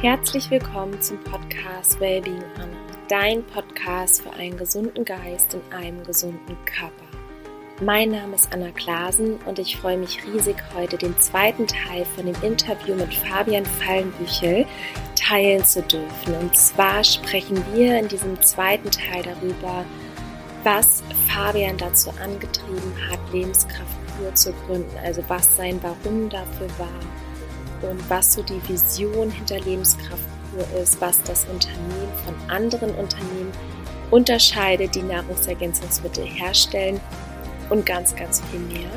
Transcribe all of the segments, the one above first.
Herzlich willkommen zum Podcast Wellbeing Anna, dein Podcast für einen gesunden Geist in einem gesunden Körper. Mein Name ist Anna Klasen und ich freue mich riesig, heute den zweiten Teil von dem Interview mit Fabian Fallenbüchel teilen zu dürfen. Und zwar sprechen wir in diesem zweiten Teil darüber, was Fabian dazu angetrieben hat, Lebenskraft pur zu gründen, also was sein Warum dafür war und was so die Vision hinter Lebenskraft pur ist, was das Unternehmen von anderen Unternehmen unterscheidet, die Nahrungsergänzungsmittel herstellen und ganz, ganz viel mehr.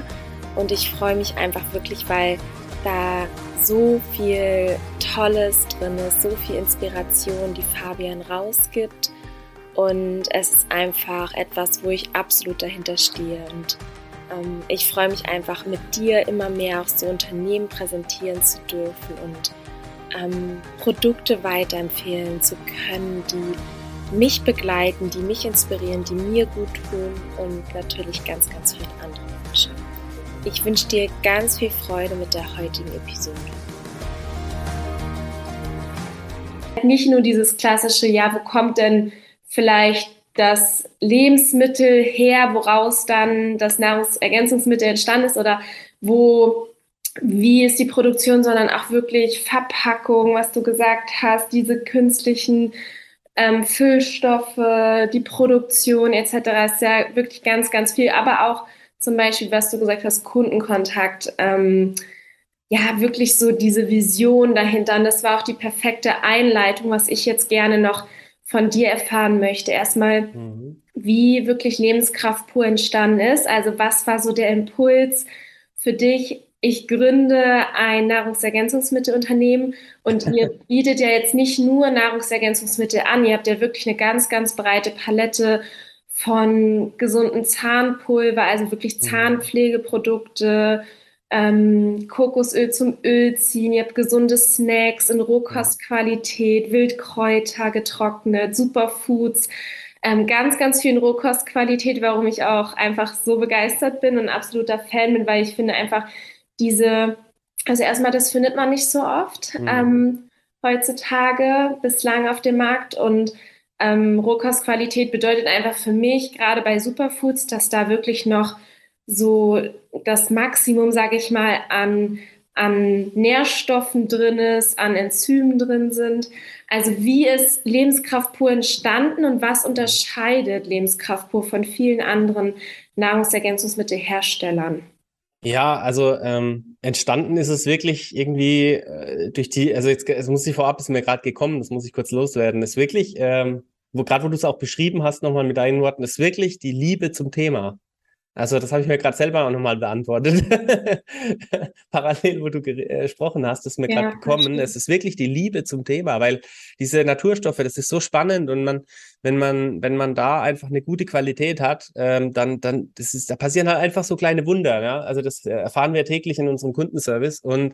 Und ich freue mich einfach wirklich, weil da so viel Tolles drin ist, so viel Inspiration, die Fabian rausgibt. Und es ist einfach etwas, wo ich absolut dahinter stehe. Und ähm, ich freue mich einfach mit dir immer mehr auch so Unternehmen präsentieren zu dürfen und ähm, Produkte weiterempfehlen zu können, die mich begleiten, die mich inspirieren, die mir gut tun und natürlich ganz, ganz vielen anderen Menschen. Ich wünsche dir ganz viel Freude mit der heutigen Episode. Nicht nur dieses klassische, ja, wo kommt denn vielleicht das Lebensmittel her, woraus dann das Nahrungsergänzungsmittel entstanden ist oder wo, wie ist die Produktion, sondern auch wirklich Verpackung, was du gesagt hast, diese künstlichen ähm, Füllstoffe, die Produktion etc. ist ja wirklich ganz, ganz viel, aber auch zum Beispiel, was du gesagt hast, Kundenkontakt. Ähm, ja, wirklich so diese Vision dahinter. Und das war auch die perfekte Einleitung, was ich jetzt gerne noch von dir erfahren möchte. Erstmal, mhm. wie wirklich Lebenskraft pur entstanden ist. Also was war so der Impuls für dich? Ich gründe ein Nahrungsergänzungsmittelunternehmen und ihr bietet ja jetzt nicht nur Nahrungsergänzungsmittel an, ihr habt ja wirklich eine ganz, ganz breite Palette von gesunden Zahnpulver, also wirklich mhm. Zahnpflegeprodukte, ähm, Kokosöl zum Öl ziehen, ihr habt gesunde Snacks in Rohkostqualität, Wildkräuter getrocknet, Superfoods, ähm, ganz, ganz viel in Rohkostqualität, warum ich auch einfach so begeistert bin und absoluter Fan bin, weil ich finde einfach diese, also erstmal, das findet man nicht so oft mhm. ähm, heutzutage bislang auf dem Markt und ähm, Rohkostqualität bedeutet einfach für mich, gerade bei Superfoods, dass da wirklich noch so das Maximum, sage ich mal, an, an Nährstoffen drin ist, an Enzymen drin sind. Also wie ist Lebenskraft pur entstanden und was unterscheidet Lebenskraft pur von vielen anderen Nahrungsergänzungsmittelherstellern? Ja, also ähm, entstanden ist es wirklich irgendwie äh, durch die, also jetzt es muss ich vorab, ist mir gerade gekommen, das muss ich kurz loswerden, ist wirklich, ähm, wo gerade wo du es auch beschrieben hast, nochmal mit deinen Worten, ist wirklich die Liebe zum Thema. Also das habe ich mir gerade selber auch nochmal beantwortet. Parallel, wo du äh, gesprochen hast, ist mir ja, gerade gekommen. Es ist wirklich die Liebe zum Thema, weil diese Naturstoffe, das ist so spannend und man, wenn man, wenn man da einfach eine gute Qualität hat, ähm, dann, dann, das ist, da passieren halt einfach so kleine Wunder. Ja? Also das äh, erfahren wir täglich in unserem Kundenservice und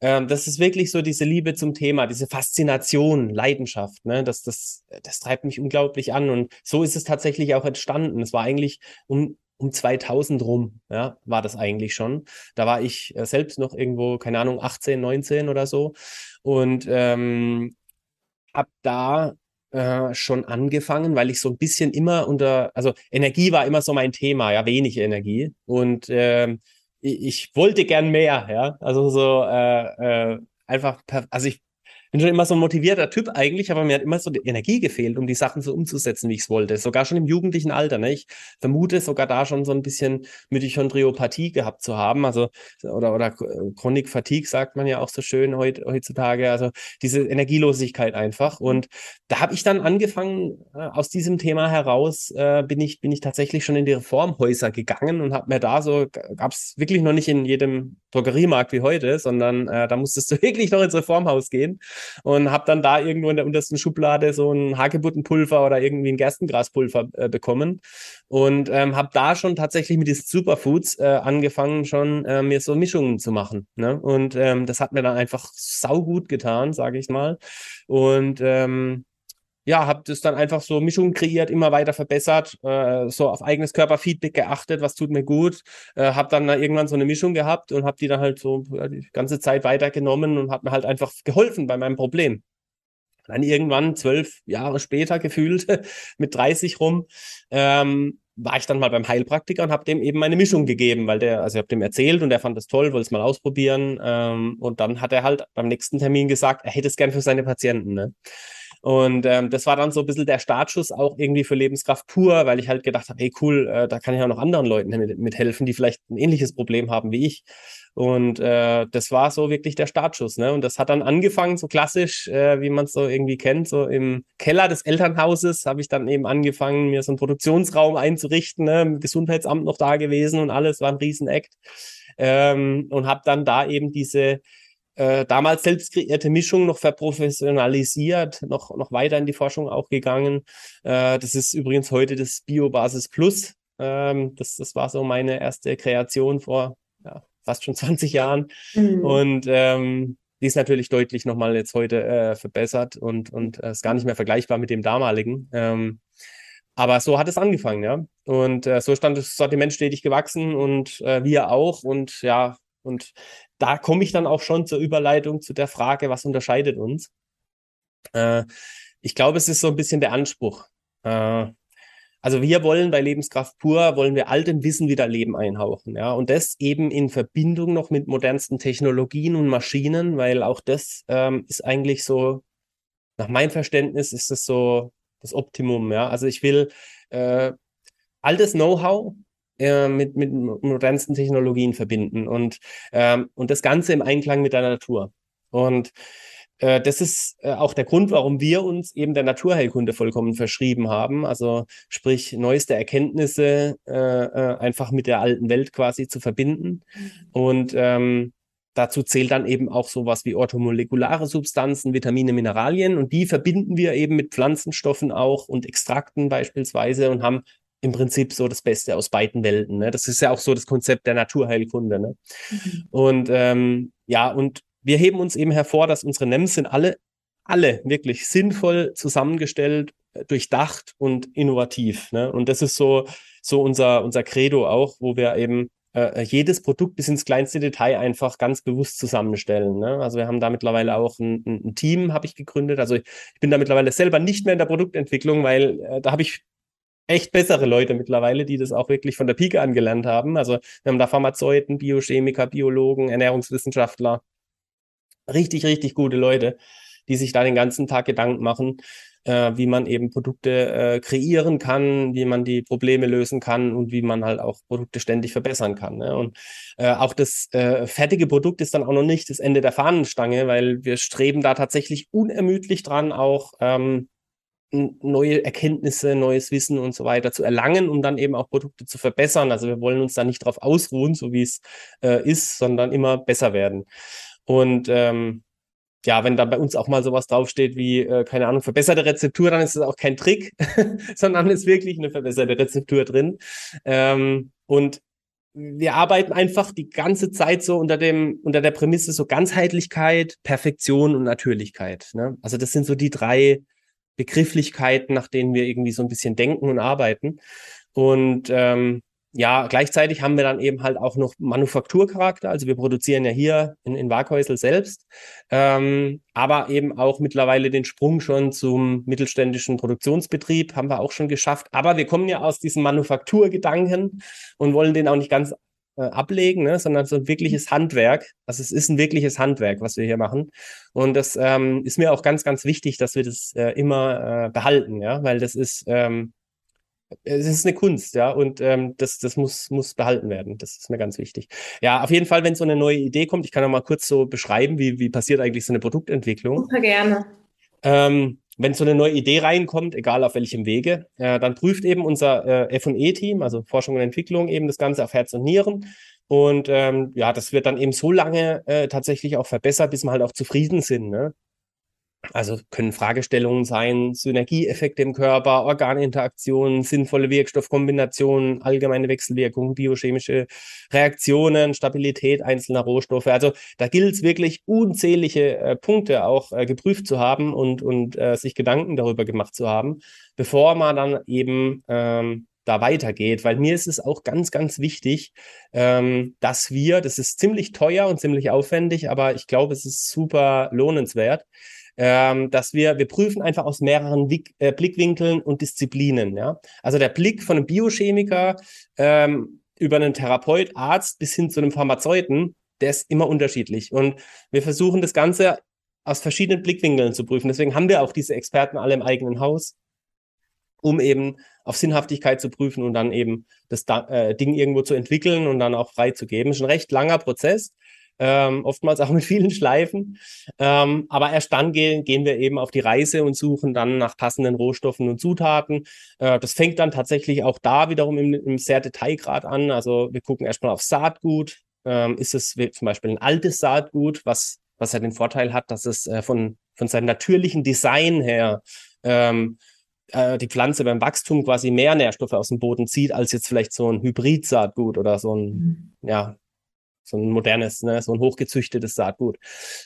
ähm, das ist wirklich so diese Liebe zum Thema, diese Faszination, Leidenschaft. Ne? Das, das, das treibt mich unglaublich an und so ist es tatsächlich auch entstanden. Es war eigentlich um um 2000 rum, ja, war das eigentlich schon. Da war ich äh, selbst noch irgendwo, keine Ahnung, 18, 19 oder so. Und ähm, habe da äh, schon angefangen, weil ich so ein bisschen immer unter, also Energie war immer so mein Thema, ja, wenig Energie. Und äh, ich, ich wollte gern mehr, ja, also so äh, äh, einfach, also ich bin schon immer so ein motivierter Typ eigentlich, aber mir hat immer so die Energie gefehlt, um die Sachen so umzusetzen, wie ich es wollte. Sogar schon im jugendlichen Alter. Ne? Ich vermute sogar da schon so ein bisschen Mitochondriopathie gehabt zu haben. Also, oder, oder Chronic Fatigue sagt man ja auch so schön heut, heutzutage. Also diese Energielosigkeit einfach. Und da habe ich dann angefangen, äh, aus diesem Thema heraus äh, bin ich, bin ich tatsächlich schon in die Reformhäuser gegangen und habe mir da so, gab es wirklich noch nicht in jedem Drogeriemarkt wie heute, sondern äh, da musstest du wirklich noch ins Reformhaus gehen und habe dann da irgendwo in der untersten Schublade so ein Hagebuttenpulver oder irgendwie ein Gerstengraspulver äh, bekommen und ähm, habe da schon tatsächlich mit diesen Superfoods äh, angefangen, schon äh, mir so Mischungen zu machen. Ne? Und ähm, das hat mir dann einfach saugut getan, sage ich mal. Und ähm, ja, habe das dann einfach so Mischungen kreiert, immer weiter verbessert, äh, so auf eigenes Körperfeedback geachtet, was tut mir gut, äh, habe dann irgendwann so eine Mischung gehabt und habe die dann halt so äh, die ganze Zeit weitergenommen und hat mir halt einfach geholfen bei meinem Problem. Dann irgendwann, zwölf Jahre später gefühlt, mit 30 rum, ähm, war ich dann mal beim Heilpraktiker und habe dem eben meine Mischung gegeben, weil der, also ich habe dem erzählt und er fand das toll, wollte es mal ausprobieren. Ähm, und dann hat er halt beim nächsten Termin gesagt, er hätte es gern für seine Patienten. Ne? Und ähm, das war dann so ein bisschen der Startschuss auch irgendwie für Lebenskraft pur, weil ich halt gedacht habe, hey cool, äh, da kann ich auch noch anderen Leuten mit, mithelfen, die vielleicht ein ähnliches Problem haben wie ich. Und äh, das war so wirklich der Startschuss. Ne? Und das hat dann angefangen, so klassisch, äh, wie man es so irgendwie kennt, so im Keller des Elternhauses habe ich dann eben angefangen, mir so einen Produktionsraum einzurichten, ne? Gesundheitsamt noch da gewesen und alles, war ein Riesenakt. Ähm, und habe dann da eben diese äh, damals selbst kreierte Mischung noch verprofessionalisiert, noch, noch weiter in die Forschung auch gegangen. Äh, das ist übrigens heute das Biobasis Plus. Ähm, das, das war so meine erste Kreation vor ja, fast schon 20 Jahren. Mhm. Und ähm, die ist natürlich deutlich nochmal jetzt heute äh, verbessert und, und äh, ist gar nicht mehr vergleichbar mit dem damaligen. Ähm, aber so hat es angefangen, ja. Und äh, so stand das Sortiment stetig gewachsen und äh, wir auch. Und ja, und da komme ich dann auch schon zur Überleitung zu der Frage, was unterscheidet uns? Äh, ich glaube, es ist so ein bisschen der Anspruch. Äh, also wir wollen bei Lebenskraft pur, wollen wir all dem Wissen wieder Leben einhauchen, ja. Und das eben in Verbindung noch mit modernsten Technologien und Maschinen, weil auch das ähm, ist eigentlich so, nach meinem Verständnis ist das so das Optimum, ja. Also ich will äh, all das Know-how äh, mit, mit modernsten Technologien verbinden und, ähm, und das Ganze im Einklang mit der Natur. Und äh, das ist äh, auch der Grund, warum wir uns eben der Naturheilkunde vollkommen verschrieben haben. Also sprich, neueste Erkenntnisse äh, äh, einfach mit der alten Welt quasi zu verbinden. Mhm. Und ähm, dazu zählt dann eben auch sowas wie orthomolekulare Substanzen, Vitamine, Mineralien. Und die verbinden wir eben mit Pflanzenstoffen auch und Extrakten beispielsweise und haben im Prinzip so das Beste aus beiden Welten. Ne? Das ist ja auch so das Konzept der Naturheilkunde. Ne? Mhm. Und ähm, ja, und wir heben uns eben hervor, dass unsere NEMs sind alle, alle wirklich sinnvoll zusammengestellt, äh, durchdacht und innovativ. Ne? Und das ist so, so unser, unser Credo auch, wo wir eben äh, jedes Produkt bis ins kleinste Detail einfach ganz bewusst zusammenstellen. Ne? Also wir haben da mittlerweile auch ein, ein Team, habe ich gegründet. Also ich, ich, bin da mittlerweile selber nicht mehr in der Produktentwicklung, weil äh, da habe ich echt bessere Leute mittlerweile, die das auch wirklich von der Pike angelernt haben. Also wir haben da Pharmazeuten, Biochemiker, Biologen, Ernährungswissenschaftler, richtig, richtig gute Leute, die sich da den ganzen Tag Gedanken machen, äh, wie man eben Produkte äh, kreieren kann, wie man die Probleme lösen kann und wie man halt auch Produkte ständig verbessern kann. Ne? Und äh, auch das äh, fertige Produkt ist dann auch noch nicht das Ende der Fahnenstange, weil wir streben da tatsächlich unermüdlich dran, auch ähm, neue Erkenntnisse, neues Wissen und so weiter zu erlangen, um dann eben auch Produkte zu verbessern. Also wir wollen uns da nicht drauf ausruhen, so wie es äh, ist, sondern immer besser werden. Und ähm, ja, wenn da bei uns auch mal sowas draufsteht wie, äh, keine Ahnung, verbesserte Rezeptur, dann ist es auch kein Trick, sondern ist wirklich eine verbesserte Rezeptur drin. Ähm, und wir arbeiten einfach die ganze Zeit so unter dem, unter der Prämisse so Ganzheitlichkeit, Perfektion und Natürlichkeit. Ne? Also das sind so die drei Begrifflichkeiten, nach denen wir irgendwie so ein bisschen denken und arbeiten. Und ähm, ja, gleichzeitig haben wir dann eben halt auch noch Manufakturcharakter. Also wir produzieren ja hier in, in Waghäusel selbst, ähm, aber eben auch mittlerweile den Sprung schon zum mittelständischen Produktionsbetrieb haben wir auch schon geschafft. Aber wir kommen ja aus diesem Manufakturgedanken und wollen den auch nicht ganz äh, ablegen, ne, sondern so ein wirkliches Handwerk. Also es ist ein wirkliches Handwerk, was wir hier machen. Und das ähm, ist mir auch ganz, ganz wichtig, dass wir das äh, immer äh, behalten, ja, weil das ist ähm, es ist eine Kunst, ja, und ähm, das, das muss, muss behalten werden. Das ist mir ganz wichtig. Ja, auf jeden Fall, wenn so eine neue Idee kommt, ich kann noch mal kurz so beschreiben, wie, wie passiert eigentlich so eine Produktentwicklung. Super gerne. Ähm, wenn so eine neue Idee reinkommt, egal auf welchem Wege, äh, dann prüft eben unser äh, FE-Team, also Forschung und Entwicklung, eben das Ganze auf Herz und Nieren. Und ähm, ja, das wird dann eben so lange äh, tatsächlich auch verbessert, bis wir halt auch zufrieden sind. Ne? Also können Fragestellungen sein, Synergieeffekte im Körper, Organinteraktionen, sinnvolle Wirkstoffkombinationen, allgemeine Wechselwirkungen, biochemische Reaktionen, Stabilität einzelner Rohstoffe. Also da gilt es wirklich unzählige äh, Punkte auch äh, geprüft zu haben und, und äh, sich Gedanken darüber gemacht zu haben, bevor man dann eben ähm, da weitergeht, weil mir ist es auch ganz, ganz wichtig, ähm, dass wir, das ist ziemlich teuer und ziemlich aufwendig, aber ich glaube, es ist super lohnenswert, ähm, dass wir, wir prüfen einfach aus mehreren Wick, äh, Blickwinkeln und Disziplinen. Ja? Also der Blick von einem Biochemiker ähm, über einen Therapeut, Arzt bis hin zu einem Pharmazeuten, der ist immer unterschiedlich. Und wir versuchen das Ganze aus verschiedenen Blickwinkeln zu prüfen. Deswegen haben wir auch diese Experten alle im eigenen Haus, um eben auf Sinnhaftigkeit zu prüfen und dann eben das äh, Ding irgendwo zu entwickeln und dann auch freizugeben. Ist ein recht langer Prozess ähm, oftmals auch mit vielen Schleifen. Ähm, aber erst dann gehen, gehen wir eben auf die Reise und suchen dann nach passenden Rohstoffen und Zutaten. Äh, das fängt dann tatsächlich auch da wiederum im, im sehr Detailgrad an. Also wir gucken erstmal auf Saatgut. Ähm, ist es zum Beispiel ein altes Saatgut, was, was ja den Vorteil hat, dass es äh, von, von seinem natürlichen Design her ähm, äh, die Pflanze beim Wachstum quasi mehr Nährstoffe aus dem Boden zieht, als jetzt vielleicht so ein Hybrid-Saatgut oder so ein, mhm. ja, so ein modernes, ne, so ein hochgezüchtetes Saatgut.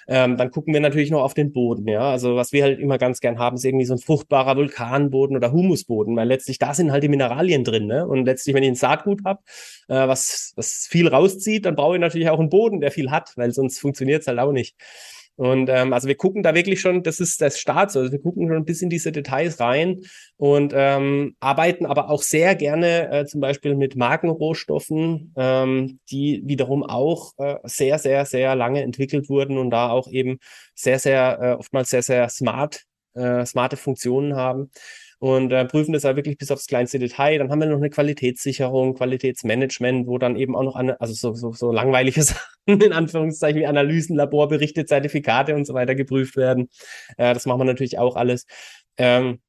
Ähm, dann gucken wir natürlich noch auf den Boden, ja. Also was wir halt immer ganz gern haben, ist irgendwie so ein fruchtbarer Vulkanboden oder Humusboden, weil letztlich da sind halt die Mineralien drin, ne? Und letztlich, wenn ich ein Saatgut habe, äh, was, was viel rauszieht, dann brauche ich natürlich auch einen Boden, der viel hat, weil sonst funktioniert es halt auch nicht. Und ähm, also wir gucken da wirklich schon, das ist das Start, also wir gucken schon ein bisschen diese Details rein und ähm, arbeiten aber auch sehr gerne äh, zum Beispiel mit Markenrohstoffen, ähm, die wiederum auch äh, sehr, sehr, sehr lange entwickelt wurden und da auch eben sehr, sehr, äh, oftmals sehr, sehr smart, äh, smarte Funktionen haben und äh, prüfen das ja wirklich bis aufs kleinste Detail. Dann haben wir noch eine Qualitätssicherung, Qualitätsmanagement, wo dann eben auch noch, eine, also so, so, so langweilige Sachen in Anführungszeichen wie Analysen, Laborberichte, Zertifikate und so weiter geprüft werden. Äh, das machen wir natürlich auch alles. Ähm,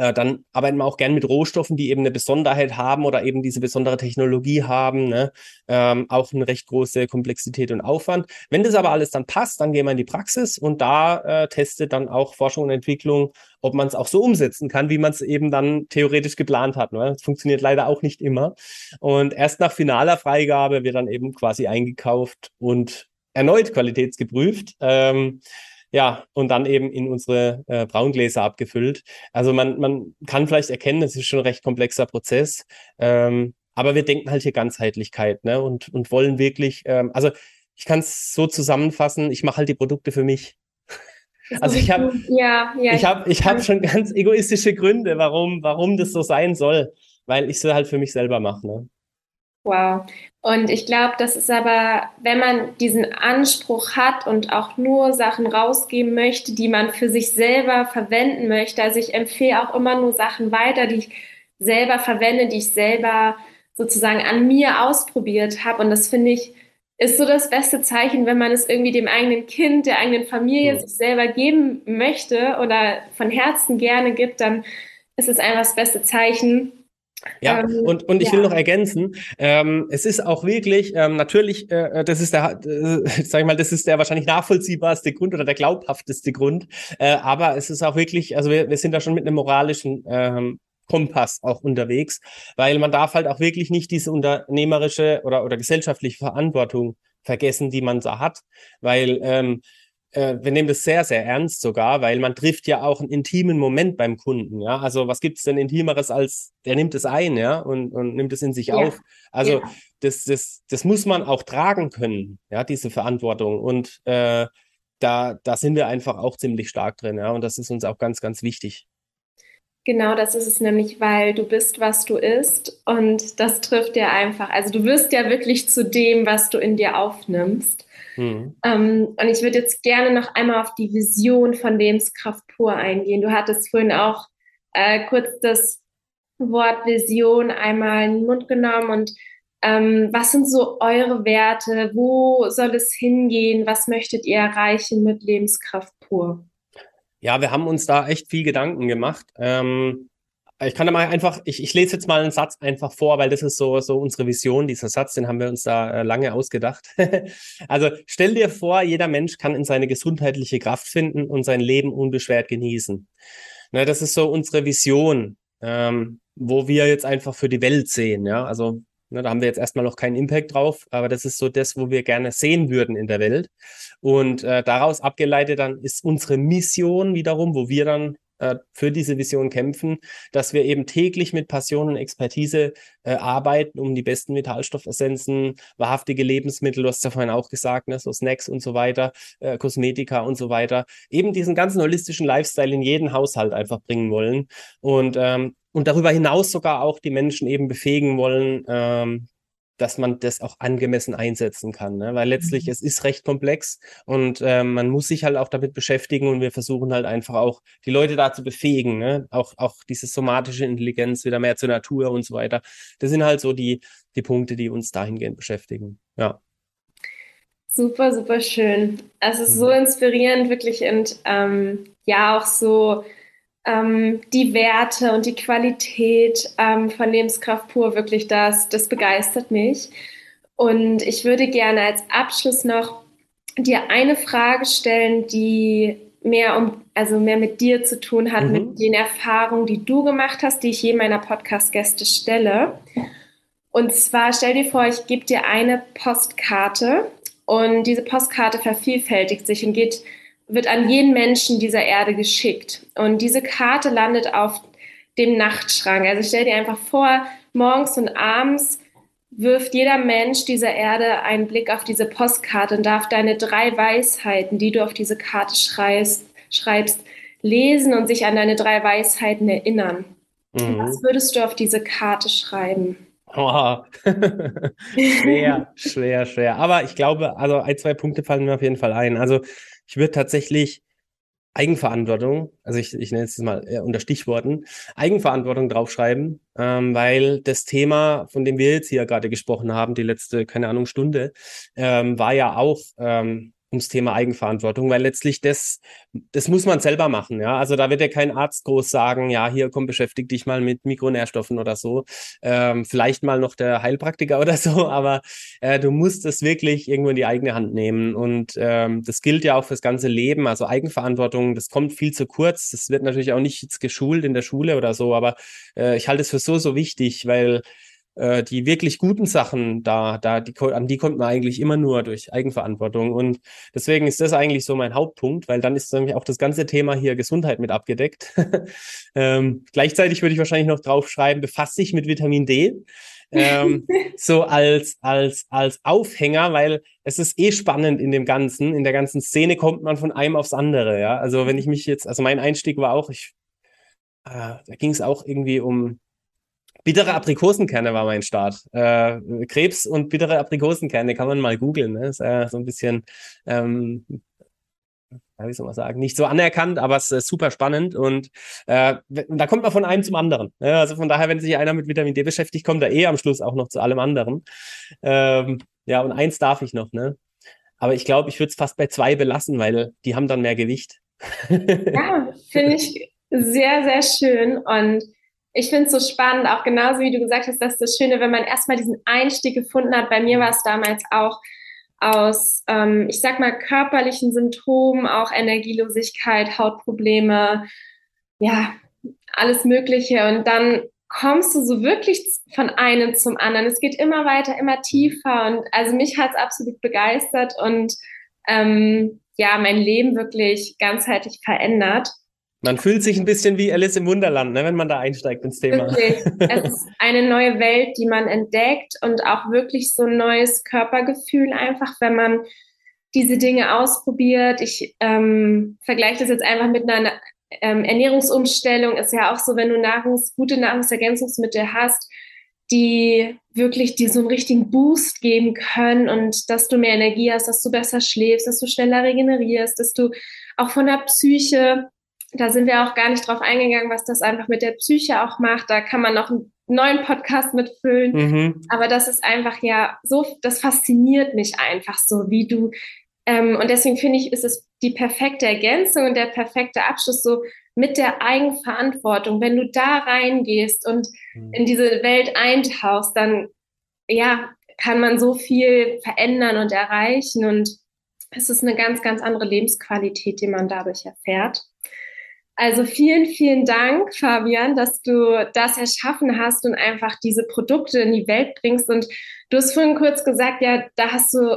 äh, dann arbeiten wir auch gern mit Rohstoffen, die eben eine Besonderheit haben oder eben diese besondere Technologie haben. Ne? Ähm, auch eine recht große Komplexität und Aufwand. Wenn das aber alles dann passt, dann gehen wir in die Praxis und da äh, testet dann auch Forschung und Entwicklung, ob man es auch so umsetzen kann, wie man es eben dann theoretisch geplant hat. Ne? Das funktioniert leider auch nicht immer. Und erst nach finaler Freigabe wird dann eben quasi eingekauft und erneut qualitätsgeprüft. Ähm, ja, und dann eben in unsere äh, Braungläser abgefüllt. Also man, man kann vielleicht erkennen, es ist schon ein recht komplexer Prozess. Ähm, aber wir denken halt hier Ganzheitlichkeit ne? und, und wollen wirklich, ähm, also ich kann es so zusammenfassen, ich mache halt die Produkte für mich. Also ich habe ja, ja, ich habe ich hab schon ganz egoistische Gründe, warum, warum das so sein soll, weil ich es halt für mich selber mache. Ne? Wow. Und ich glaube, das ist aber, wenn man diesen Anspruch hat und auch nur Sachen rausgeben möchte, die man für sich selber verwenden möchte. Also ich empfehle auch immer nur Sachen weiter, die ich selber verwende, die ich selber sozusagen an mir ausprobiert habe. Und das finde ich, ist so das beste Zeichen, wenn man es irgendwie dem eigenen Kind, der eigenen Familie sich selber geben möchte oder von Herzen gerne gibt, dann ist es einfach das beste Zeichen. Ja, ähm, und, und ich ja. will noch ergänzen, ähm, es ist auch wirklich, ähm, natürlich, äh, das ist der, äh, sag ich mal, das ist der wahrscheinlich nachvollziehbarste Grund oder der glaubhafteste Grund, äh, aber es ist auch wirklich, also wir, wir sind da schon mit einem moralischen ähm, Kompass auch unterwegs, weil man darf halt auch wirklich nicht diese unternehmerische oder, oder gesellschaftliche Verantwortung vergessen, die man da hat, weil ähm, äh, wir nehmen das sehr, sehr ernst sogar, weil man trifft ja auch einen intimen Moment beim Kunden, ja. Also was gibt es denn Intimeres als, der nimmt es ein, ja, und, und nimmt es in sich ja. auf. Also ja. das, das, das muss man auch tragen können, ja, diese Verantwortung. Und äh, da, da sind wir einfach auch ziemlich stark drin, ja. Und das ist uns auch ganz, ganz wichtig. Genau, das ist es nämlich, weil du bist, was du isst und das trifft dir einfach. Also du wirst ja wirklich zu dem, was du in dir aufnimmst. Mhm. Ähm, und ich würde jetzt gerne noch einmal auf die Vision von Lebenskraft pur eingehen. Du hattest vorhin auch äh, kurz das Wort Vision einmal in den Mund genommen und ähm, was sind so eure Werte? Wo soll es hingehen? Was möchtet ihr erreichen mit Lebenskraft pur? Ja, wir haben uns da echt viel Gedanken gemacht. Ähm, ich kann da mal einfach, ich, ich lese jetzt mal einen Satz einfach vor, weil das ist so, so unsere Vision, dieser Satz, den haben wir uns da äh, lange ausgedacht. also stell dir vor, jeder Mensch kann in seine gesundheitliche Kraft finden und sein Leben unbeschwert genießen. Na, das ist so unsere Vision, ähm, wo wir jetzt einfach für die Welt sehen. Ja, also ne, da haben wir jetzt erstmal noch keinen Impact drauf, aber das ist so das, wo wir gerne sehen würden in der Welt. Und äh, daraus abgeleitet dann ist unsere Mission wiederum, wo wir dann äh, für diese Vision kämpfen, dass wir eben täglich mit Passion und Expertise äh, arbeiten, um die besten Vitalstoffessenzen, wahrhaftige Lebensmittel, du hast ja vorhin auch gesagt, ne, so Snacks und so weiter, äh, Kosmetika und so weiter, eben diesen ganzen holistischen Lifestyle in jeden Haushalt einfach bringen wollen und ähm, und darüber hinaus sogar auch die Menschen eben befähigen wollen, ähm, dass man das auch angemessen einsetzen kann, ne? weil letztlich mhm. es ist recht komplex und äh, man muss sich halt auch damit beschäftigen und wir versuchen halt einfach auch die Leute dazu befähigen, ne? auch auch diese somatische Intelligenz wieder mehr zur Natur und so weiter. Das sind halt so die die Punkte, die uns dahingehend beschäftigen. Ja. Super, super schön. Es ist mhm. so inspirierend, wirklich und ähm, ja auch so ähm, die Werte und die Qualität ähm, von Lebenskraft pur, wirklich das, das begeistert mich. Und ich würde gerne als Abschluss noch dir eine Frage stellen, die mehr um, also mehr mit dir zu tun hat, mhm. mit den Erfahrungen, die du gemacht hast, die ich je meiner Podcast-Gäste stelle. Und zwar stell dir vor, ich gebe dir eine Postkarte und diese Postkarte vervielfältigt sich und geht wird an jeden Menschen dieser Erde geschickt. Und diese Karte landet auf dem Nachtschrank. Also stell dir einfach vor, morgens und abends wirft jeder Mensch dieser Erde einen Blick auf diese Postkarte und darf deine drei Weisheiten, die du auf diese Karte schreibst, schreibst lesen und sich an deine drei Weisheiten erinnern. Mhm. Was würdest du auf diese Karte schreiben? Oh. schwer, schwer, schwer. Aber ich glaube, also ein, zwei Punkte fallen mir auf jeden Fall ein. Also ich würde tatsächlich Eigenverantwortung, also ich, ich nenne es mal unter Stichworten, Eigenverantwortung draufschreiben, ähm, weil das Thema, von dem wir jetzt hier gerade gesprochen haben, die letzte, keine Ahnung, Stunde, ähm, war ja auch ähm, ums Thema Eigenverantwortung, weil letztlich das, das muss man selber machen. Ja, also da wird ja kein Arzt groß sagen, ja, hier komm, beschäftig dich mal mit Mikronährstoffen oder so. Ähm, vielleicht mal noch der Heilpraktiker oder so, aber äh, du musst es wirklich irgendwo in die eigene Hand nehmen. Und ähm, das gilt ja auch fürs ganze Leben. Also Eigenverantwortung, das kommt viel zu kurz. Das wird natürlich auch nicht geschult in der Schule oder so, aber äh, ich halte es für so, so wichtig, weil äh, die wirklich guten Sachen da, da, die, an die kommt man eigentlich immer nur durch Eigenverantwortung. Und deswegen ist das eigentlich so mein Hauptpunkt, weil dann ist nämlich auch das ganze Thema hier Gesundheit mit abgedeckt. ähm, gleichzeitig würde ich wahrscheinlich noch draufschreiben, befasst sich mit Vitamin D. ähm, so als, als, als Aufhänger, weil es ist eh spannend in dem Ganzen, in der ganzen Szene kommt man von einem aufs andere, ja. Also wenn ich mich jetzt, also mein Einstieg war auch, ich, äh, da ging es auch irgendwie um Bittere Aprikosenkerne war mein Start. Äh, Krebs und bittere Aprikosenkerne kann man mal googeln. Ne? Ist äh, so ein bisschen, ähm, wie soll man sagen, nicht so anerkannt, aber es ist super spannend und äh, da kommt man von einem zum anderen. Ne? Also von daher, wenn sich einer mit Vitamin D beschäftigt, kommt er eh am Schluss auch noch zu allem anderen. Ähm, ja, und eins darf ich noch, ne? Aber ich glaube, ich würde es fast bei zwei belassen, weil die haben dann mehr Gewicht. ja, finde ich sehr, sehr schön und ich finde es so spannend, auch genauso wie du gesagt hast, dass das Schöne, wenn man erstmal diesen Einstieg gefunden hat. Bei mir war es damals auch aus, ähm, ich sag mal, körperlichen Symptomen, auch Energielosigkeit, Hautprobleme, ja, alles Mögliche. Und dann kommst du so wirklich von einem zum anderen. Es geht immer weiter, immer tiefer. Und also mich hat es absolut begeistert und ähm, ja, mein Leben wirklich ganzheitlich verändert. Man fühlt sich ein bisschen wie Alice im Wunderland, ne, wenn man da einsteigt ins Thema. Wirklich. Es ist eine neue Welt, die man entdeckt und auch wirklich so ein neues Körpergefühl einfach, wenn man diese Dinge ausprobiert. Ich ähm, vergleiche das jetzt einfach mit einer ähm, Ernährungsumstellung. Ist ja auch so, wenn du Nahrungs gute Nahrungsergänzungsmittel hast, die wirklich dir so einen richtigen Boost geben können und dass du mehr Energie hast, dass du besser schläfst, dass du schneller regenerierst, dass du auch von der Psyche da sind wir auch gar nicht drauf eingegangen, was das einfach mit der Psyche auch macht. Da kann man noch einen neuen Podcast mitfüllen. Mhm. Aber das ist einfach ja so, das fasziniert mich einfach so, wie du. Ähm, und deswegen finde ich, ist es die perfekte Ergänzung und der perfekte Abschluss so mit der Eigenverantwortung. Wenn du da reingehst und mhm. in diese Welt eintauchst, dann ja, kann man so viel verändern und erreichen und es ist eine ganz, ganz andere Lebensqualität, die man dadurch erfährt. Also vielen, vielen Dank, Fabian, dass du das erschaffen hast und einfach diese Produkte in die Welt bringst. Und du hast vorhin kurz gesagt, ja, da hast du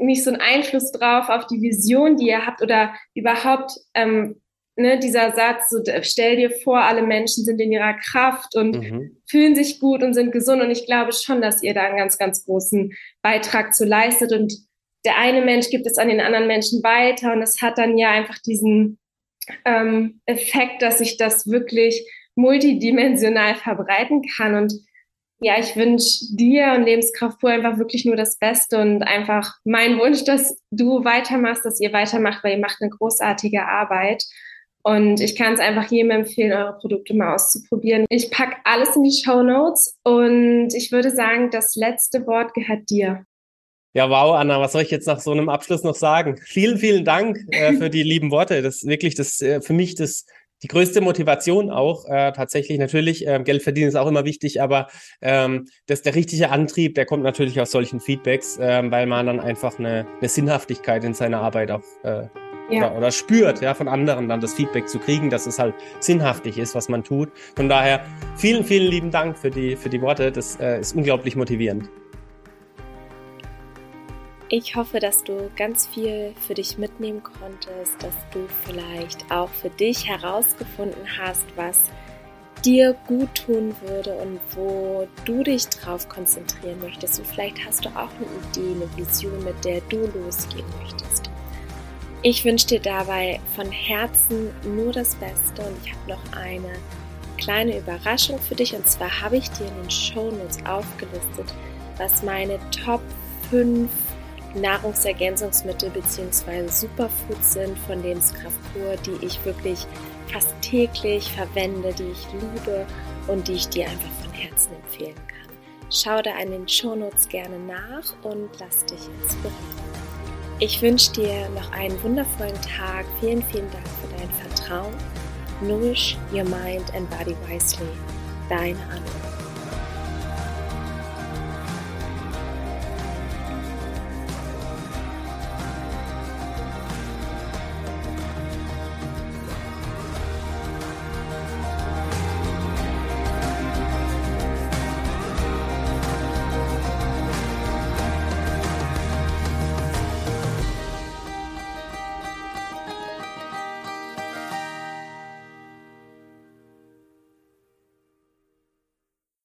nicht so einen Einfluss drauf auf die Vision, die ihr habt oder überhaupt, ähm, ne, dieser Satz, so, stell dir vor, alle Menschen sind in ihrer Kraft und mhm. fühlen sich gut und sind gesund. Und ich glaube schon, dass ihr da einen ganz, ganz großen Beitrag zu leistet. Und der eine Mensch gibt es an den anderen Menschen weiter. Und es hat dann ja einfach diesen ähm, Effekt, dass sich das wirklich multidimensional verbreiten kann. Und ja, ich wünsche dir und Lebenskraft pur einfach wirklich nur das Beste und einfach mein Wunsch, dass du weitermachst, dass ihr weitermacht, weil ihr macht eine großartige Arbeit. Und ich kann es einfach jedem empfehlen, eure Produkte mal auszuprobieren. Ich packe alles in die Show Notes und ich würde sagen, das letzte Wort gehört dir. Ja, wow, Anna, was soll ich jetzt nach so einem Abschluss noch sagen? Vielen, vielen Dank äh, für die lieben Worte. Das ist wirklich das äh, für mich das die größte Motivation auch äh, tatsächlich natürlich äh, Geld verdienen ist auch immer wichtig, aber ähm, das der richtige Antrieb, der kommt natürlich aus solchen Feedbacks, äh, weil man dann einfach eine, eine Sinnhaftigkeit in seiner Arbeit auch äh, ja. oder, oder spürt, ja, von anderen dann das Feedback zu kriegen, dass es halt sinnhaftig ist, was man tut. Von daher vielen, vielen lieben Dank für die, für die Worte. Das äh, ist unglaublich motivierend. Ich hoffe, dass du ganz viel für dich mitnehmen konntest, dass du vielleicht auch für dich herausgefunden hast, was dir gut tun würde und wo du dich drauf konzentrieren möchtest. Und vielleicht hast du auch eine Idee, eine Vision, mit der du losgehen möchtest. Ich wünsche dir dabei von Herzen nur das Beste und ich habe noch eine kleine Überraschung für dich. Und zwar habe ich dir in den Show Notes aufgelistet, was meine Top 5 Nahrungsergänzungsmittel bzw. Superfoods sind von Lebenskraft pur, die ich wirklich fast täglich verwende, die ich liebe und die ich dir einfach von Herzen empfehlen kann. Schau da in den Show Notes gerne nach und lass dich inspirieren. Ich wünsche dir noch einen wundervollen Tag. Vielen, vielen Dank für dein Vertrauen. Nourish your mind and body wisely. Deine Anna.